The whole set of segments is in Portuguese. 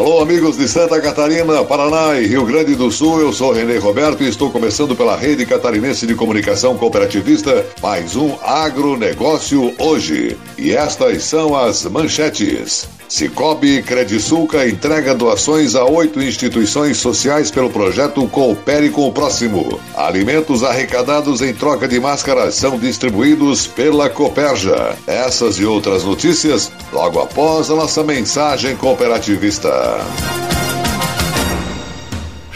Alô, amigos de Santa Catarina, Paraná e Rio Grande do Sul. Eu sou Renê Roberto e estou começando pela Rede Catarinense de Comunicação Cooperativista mais um agronegócio hoje. E estas são as manchetes. Cicobi Credisulca entrega doações a oito instituições sociais pelo projeto Coopere com o Próximo. Alimentos arrecadados em troca de máscaras são distribuídos pela Coperja. Essas e outras notícias logo após a nossa mensagem cooperativista.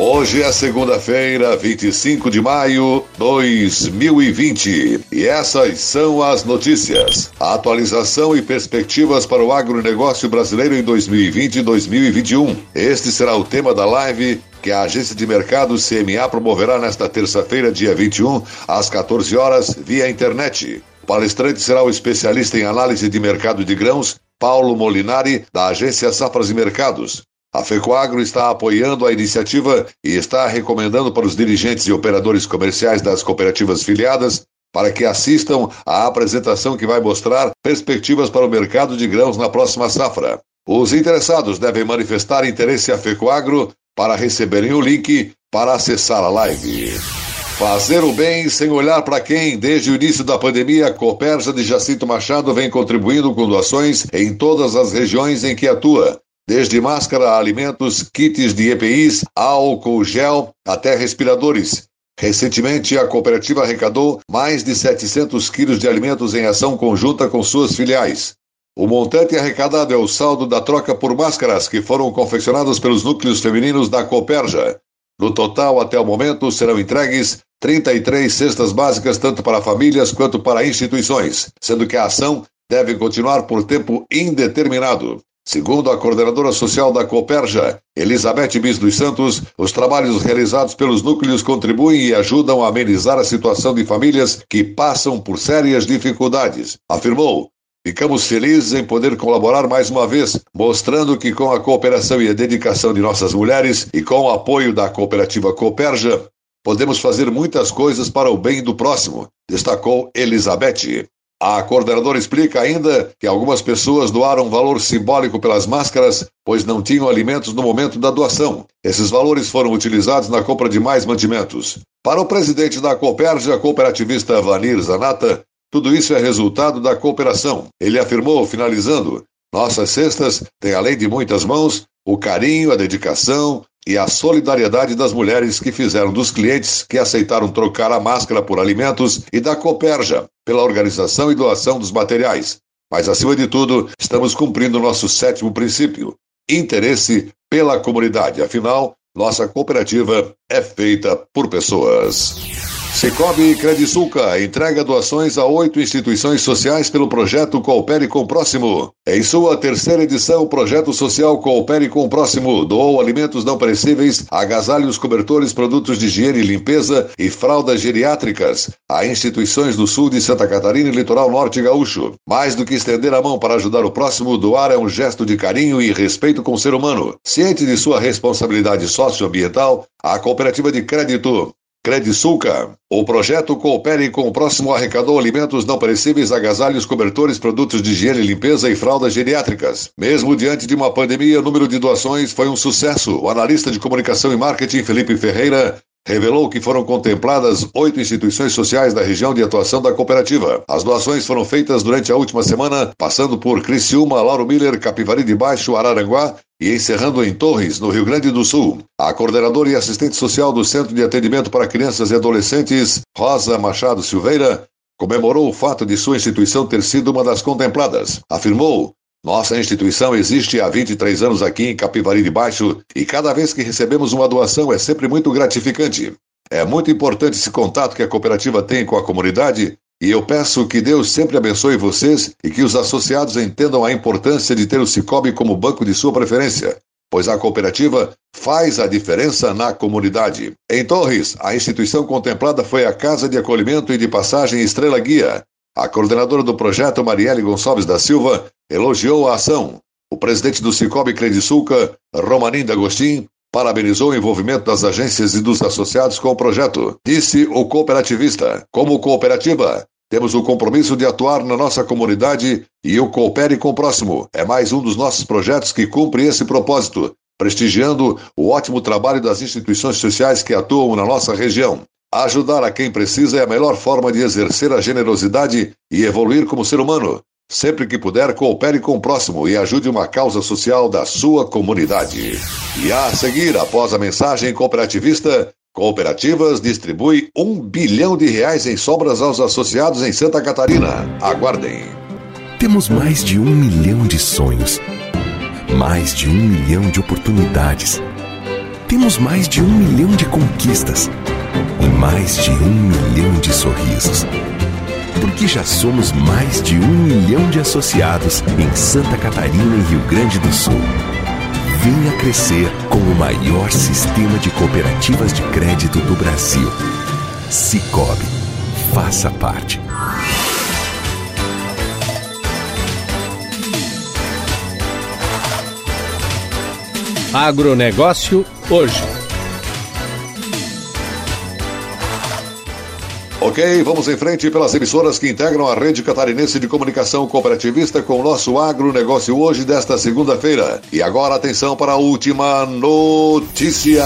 Hoje é segunda-feira, 25 de maio de 2020. E essas são as notícias. Atualização e perspectivas para o agronegócio brasileiro em 2020 e 2021. Este será o tema da live que a agência de mercados CMA promoverá nesta terça-feira, dia 21, às 14 horas, via internet. O palestrante será o especialista em análise de mercado de grãos, Paulo Molinari, da agência Safras e Mercados. A FECOAGRO está apoiando a iniciativa e está recomendando para os dirigentes e operadores comerciais das cooperativas filiadas para que assistam à apresentação que vai mostrar perspectivas para o mercado de grãos na próxima safra. Os interessados devem manifestar interesse a FECOAGRO para receberem o link para acessar a live. Fazer o bem sem olhar para quem, desde o início da pandemia, a Coperja de Jacinto Machado vem contribuindo com doações em todas as regiões em que atua desde máscara, alimentos, kits de EPIs, álcool gel, até respiradores. Recentemente, a cooperativa arrecadou mais de 700 quilos de alimentos em ação conjunta com suas filiais. O montante arrecadado é o saldo da troca por máscaras que foram confeccionadas pelos núcleos femininos da Coperja. No total, até o momento, serão entregues 33 cestas básicas tanto para famílias quanto para instituições, sendo que a ação deve continuar por tempo indeterminado. Segundo a coordenadora social da Coperja, Elizabeth Bis dos Santos, os trabalhos realizados pelos núcleos contribuem e ajudam a amenizar a situação de famílias que passam por sérias dificuldades. Afirmou: Ficamos felizes em poder colaborar mais uma vez, mostrando que com a cooperação e a dedicação de nossas mulheres e com o apoio da cooperativa Coperja, podemos fazer muitas coisas para o bem do próximo, destacou Elizabeth. A coordenadora explica ainda que algumas pessoas doaram valor simbólico pelas máscaras, pois não tinham alimentos no momento da doação. Esses valores foram utilizados na compra de mais mantimentos. Para o presidente da Cooperja, cooperativista Vanir Zanata, tudo isso é resultado da cooperação. Ele afirmou, finalizando: Nossas cestas têm, além de muitas mãos, o carinho, a dedicação, e a solidariedade das mulheres que fizeram dos clientes que aceitaram trocar a máscara por alimentos e da Coperja pela organização e doação dos materiais. Mas, acima de tudo, estamos cumprindo nosso sétimo princípio: interesse pela comunidade. Afinal, nossa cooperativa é feita por pessoas. Cicobi Credisulca entrega doações a oito instituições sociais pelo projeto Coopere com o Próximo. Em sua terceira edição, o projeto social Coopere com o Próximo doou alimentos não perecíveis, agasalhos, cobertores, produtos de higiene e limpeza e fraldas geriátricas a instituições do sul de Santa Catarina e litoral norte gaúcho. Mais do que estender a mão para ajudar o próximo, doar é um gesto de carinho e respeito com o ser humano. Ciente de sua responsabilidade socioambiental, a cooperativa de crédito Credisulca. O projeto Coopere com o Próximo arrecadou alimentos não perecíveis, agasalhos, cobertores, produtos de higiene limpeza e fraldas geriátricas. Mesmo diante de uma pandemia, o número de doações foi um sucesso. O analista de comunicação e marketing Felipe Ferreira revelou que foram contempladas oito instituições sociais da região de atuação da cooperativa. As doações foram feitas durante a última semana, passando por Criciúma, Lauro Miller, Capivari de Baixo, Araranguá, e encerrando em Torres, no Rio Grande do Sul. A coordenadora e assistente social do Centro de Atendimento para Crianças e Adolescentes, Rosa Machado Silveira, comemorou o fato de sua instituição ter sido uma das contempladas. Afirmou: Nossa instituição existe há 23 anos aqui em Capivari de Baixo e cada vez que recebemos uma doação é sempre muito gratificante. É muito importante esse contato que a cooperativa tem com a comunidade e eu peço que Deus sempre abençoe vocês e que os associados entendam a importância de ter o Cicobi como banco de sua preferência, pois a cooperativa faz a diferença na comunidade. Em Torres, a instituição contemplada foi a Casa de Acolhimento e de Passagem Estrela Guia. A coordenadora do projeto, Marielle Gonçalves da Silva, elogiou a ação. O presidente do Cicobi Credisulca, Romanin D'Agostin, parabenizou o envolvimento das agências e dos associados com o projeto. Disse o cooperativista: Como cooperativa, temos o compromisso de atuar na nossa comunidade e o Coopere com o Próximo. É mais um dos nossos projetos que cumpre esse propósito, prestigiando o ótimo trabalho das instituições sociais que atuam na nossa região. Ajudar a quem precisa é a melhor forma de exercer a generosidade e evoluir como ser humano. Sempre que puder, coopere com o próximo e ajude uma causa social da sua comunidade. E a seguir, após a mensagem cooperativista, Cooperativas distribui um bilhão de reais em sobras aos associados em Santa Catarina. Aguardem. Temos mais de um milhão de sonhos, mais de um milhão de oportunidades. Temos mais de um milhão de conquistas e mais de um milhão de sorrisos porque já somos mais de um milhão de associados em Santa Catarina e Rio Grande do Sul. Venha crescer com o maior sistema de cooperativas de crédito do Brasil. Cicobi. Faça parte. Agronegócio hoje. Ok, vamos em frente pelas emissoras que integram a rede catarinense de comunicação cooperativista com o nosso agronegócio hoje desta segunda-feira. E agora atenção para a última notícia.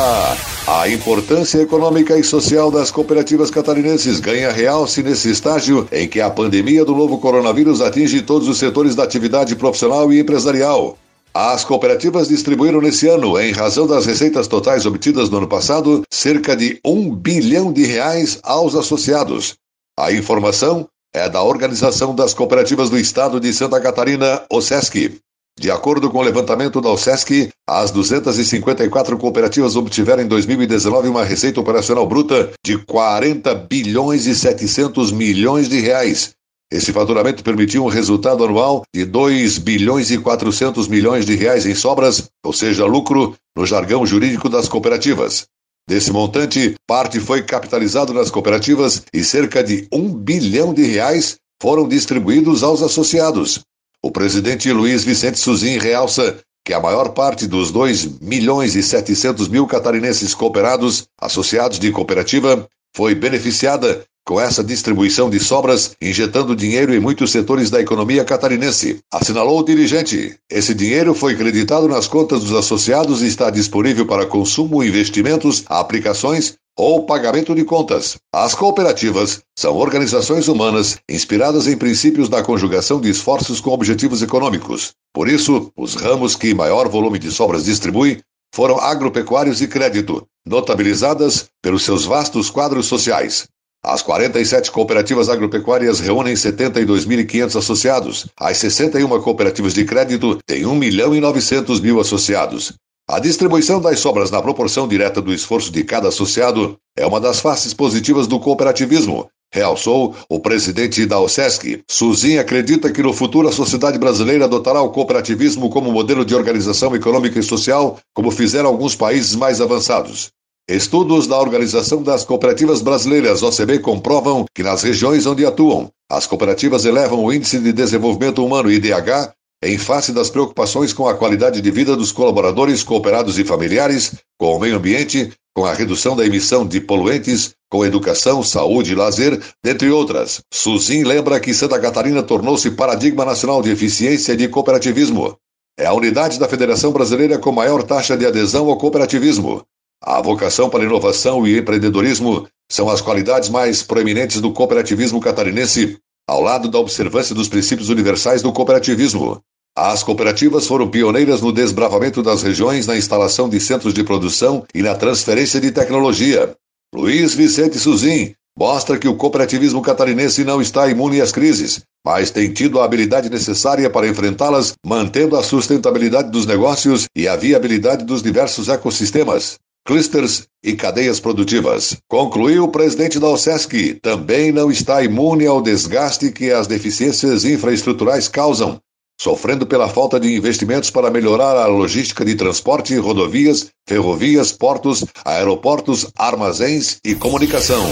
A importância econômica e social das cooperativas catarinenses ganha realce nesse estágio em que a pandemia do novo coronavírus atinge todos os setores da atividade profissional e empresarial. As cooperativas distribuíram nesse ano, em razão das receitas totais obtidas no ano passado, cerca de um bilhão de reais aos associados. A informação é da Organização das Cooperativas do Estado de Santa Catarina, OSESC. De acordo com o levantamento da OSESC, as 254 cooperativas obtiveram em 2019 uma receita operacional bruta de 40 bilhões e 700 milhões de reais, esse faturamento permitiu um resultado anual de 2 bilhões e 400 milhões de reais em sobras, ou seja, lucro no jargão jurídico das cooperativas. Desse montante, parte foi capitalizado nas cooperativas e cerca de 1 bilhão de reais foram distribuídos aos associados. O presidente Luiz Vicente Suzin realça que a maior parte dos 2 milhões e 700 mil catarinenses cooperados, associados de cooperativa, foi beneficiada com essa distribuição de sobras, injetando dinheiro em muitos setores da economia catarinense. Assinalou o dirigente. Esse dinheiro foi creditado nas contas dos associados e está disponível para consumo, investimentos, aplicações ou pagamento de contas. As cooperativas são organizações humanas inspiradas em princípios da conjugação de esforços com objetivos econômicos. Por isso, os ramos que maior volume de sobras distribui foram agropecuários e crédito, notabilizadas pelos seus vastos quadros sociais. As 47 cooperativas agropecuárias reúnem 72.500 associados. As 61 cooperativas de crédito têm 1 milhão e 900 mil associados. A distribuição das sobras na proporção direta do esforço de cada associado é uma das faces positivas do cooperativismo, realçou o presidente da OSESC. Suzin acredita que no futuro a sociedade brasileira adotará o cooperativismo como modelo de organização econômica e social, como fizeram alguns países mais avançados. Estudos da Organização das Cooperativas Brasileiras, OCB, comprovam que nas regiões onde atuam, as cooperativas elevam o Índice de Desenvolvimento Humano, IDH, em face das preocupações com a qualidade de vida dos colaboradores cooperados e familiares, com o meio ambiente, com a redução da emissão de poluentes, com educação, saúde e lazer, dentre outras. Suzin lembra que Santa Catarina tornou-se paradigma nacional de eficiência e de cooperativismo. É a unidade da Federação Brasileira com maior taxa de adesão ao cooperativismo. A vocação para inovação e empreendedorismo são as qualidades mais proeminentes do cooperativismo catarinense, ao lado da observância dos princípios universais do cooperativismo. As cooperativas foram pioneiras no desbravamento das regiões, na instalação de centros de produção e na transferência de tecnologia. Luiz Vicente Suzin mostra que o cooperativismo catarinense não está imune às crises, mas tem tido a habilidade necessária para enfrentá-las, mantendo a sustentabilidade dos negócios e a viabilidade dos diversos ecossistemas clusters e cadeias produtivas. Concluiu o presidente da OSESC, também não está imune ao desgaste que as deficiências infraestruturais causam, sofrendo pela falta de investimentos para melhorar a logística de transporte, rodovias, ferrovias, portos, aeroportos, armazéns e comunicação.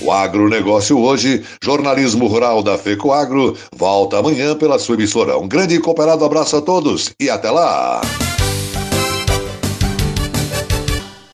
O agronegócio hoje, jornalismo rural da FECOAGro, volta amanhã pela sua emissora. Um grande e cooperado abraço a todos e até lá!